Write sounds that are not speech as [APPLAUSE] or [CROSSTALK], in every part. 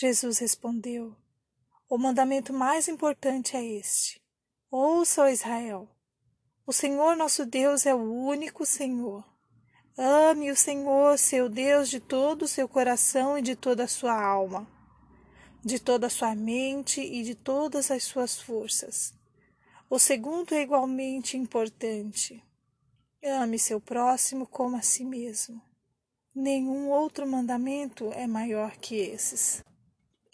Jesus respondeu: O mandamento mais importante é este: Ouça, ó Israel. O Senhor nosso Deus é o único Senhor. Ame o Senhor, seu Deus, de todo o seu coração e de toda a sua alma, de toda a sua mente e de todas as suas forças. O segundo é igualmente importante. Ame seu próximo como a si mesmo. Nenhum outro mandamento é maior que esses.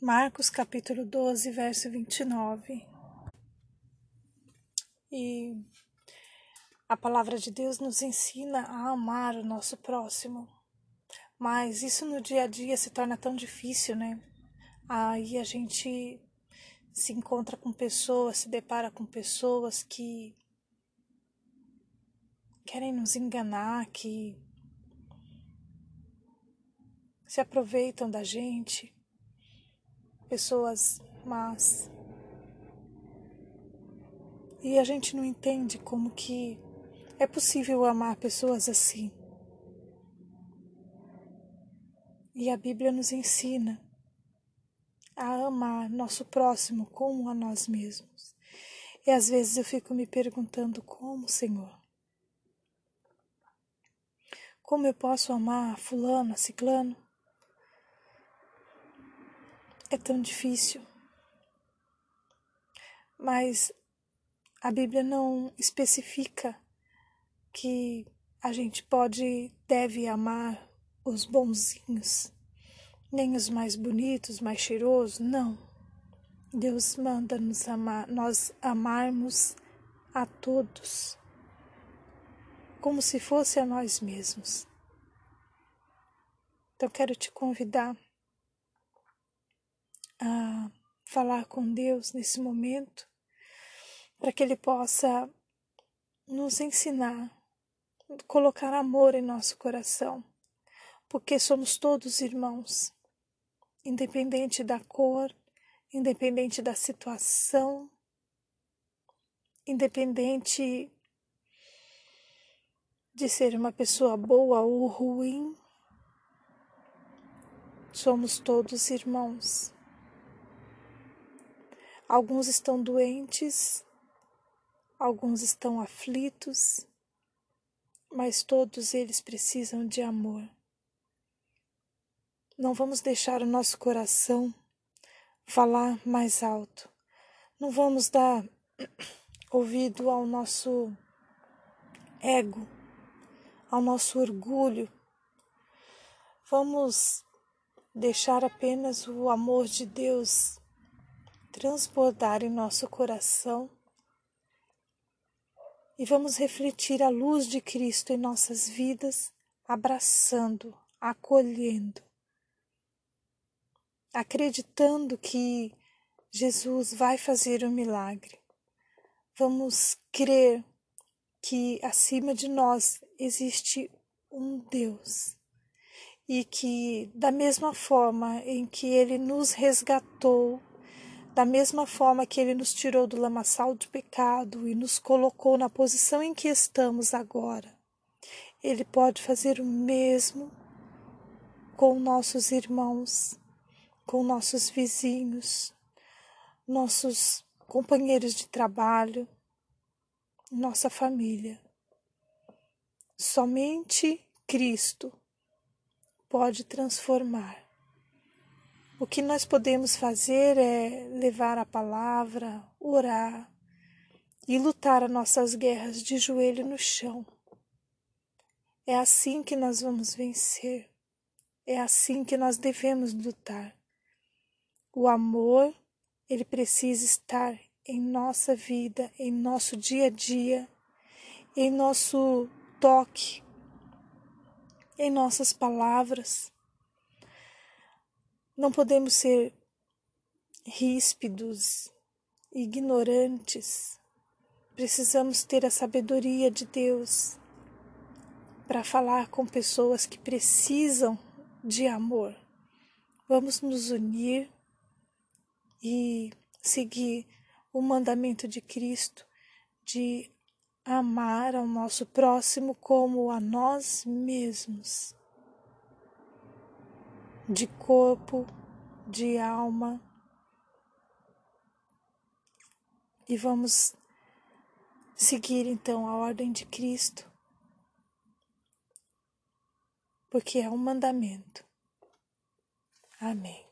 Marcos capítulo 12, verso 29. E a palavra de Deus nos ensina a amar o nosso próximo. Mas isso no dia a dia se torna tão difícil, né? Aí a gente se encontra com pessoas, se depara com pessoas que querem nos enganar, que se aproveitam da gente, pessoas más. E a gente não entende como que é possível amar pessoas assim. E a Bíblia nos ensina a amar nosso próximo como a nós mesmos. E às vezes eu fico me perguntando como, Senhor? Como eu posso amar fulano, ciclano? É tão difícil. Mas a Bíblia não especifica que a gente pode, deve amar os bonzinhos, nem os mais bonitos, mais cheirosos, não. Deus manda nos amar, nós amarmos a todos, como se fosse a nós mesmos. Então quero te convidar a falar com Deus nesse momento para que Ele possa nos ensinar, colocar amor em nosso coração, porque somos todos irmãos, independente da cor, independente da situação, independente de ser uma pessoa boa ou ruim, somos todos irmãos. Alguns estão doentes, Alguns estão aflitos, mas todos eles precisam de amor. Não vamos deixar o nosso coração falar mais alto. Não vamos dar [CLEARS THROAT] ouvido ao nosso ego, ao nosso orgulho. Vamos deixar apenas o amor de Deus transbordar em nosso coração e vamos refletir a luz de Cristo em nossas vidas, abraçando, acolhendo, acreditando que Jesus vai fazer o um milagre. Vamos crer que acima de nós existe um Deus e que, da mesma forma em que Ele nos resgatou da mesma forma que Ele nos tirou do lamaçal do pecado e nos colocou na posição em que estamos agora, Ele pode fazer o mesmo com nossos irmãos, com nossos vizinhos, nossos companheiros de trabalho, nossa família. Somente Cristo pode transformar o que nós podemos fazer é levar a palavra, orar e lutar as nossas guerras de joelho no chão. É assim que nós vamos vencer. É assim que nós devemos lutar. O amor, ele precisa estar em nossa vida, em nosso dia a dia, em nosso toque, em nossas palavras. Não podemos ser ríspidos, ignorantes. Precisamos ter a sabedoria de Deus para falar com pessoas que precisam de amor. Vamos nos unir e seguir o mandamento de Cristo de amar ao nosso próximo como a nós mesmos de corpo, de alma. E vamos seguir então a ordem de Cristo, porque é um mandamento. Amém.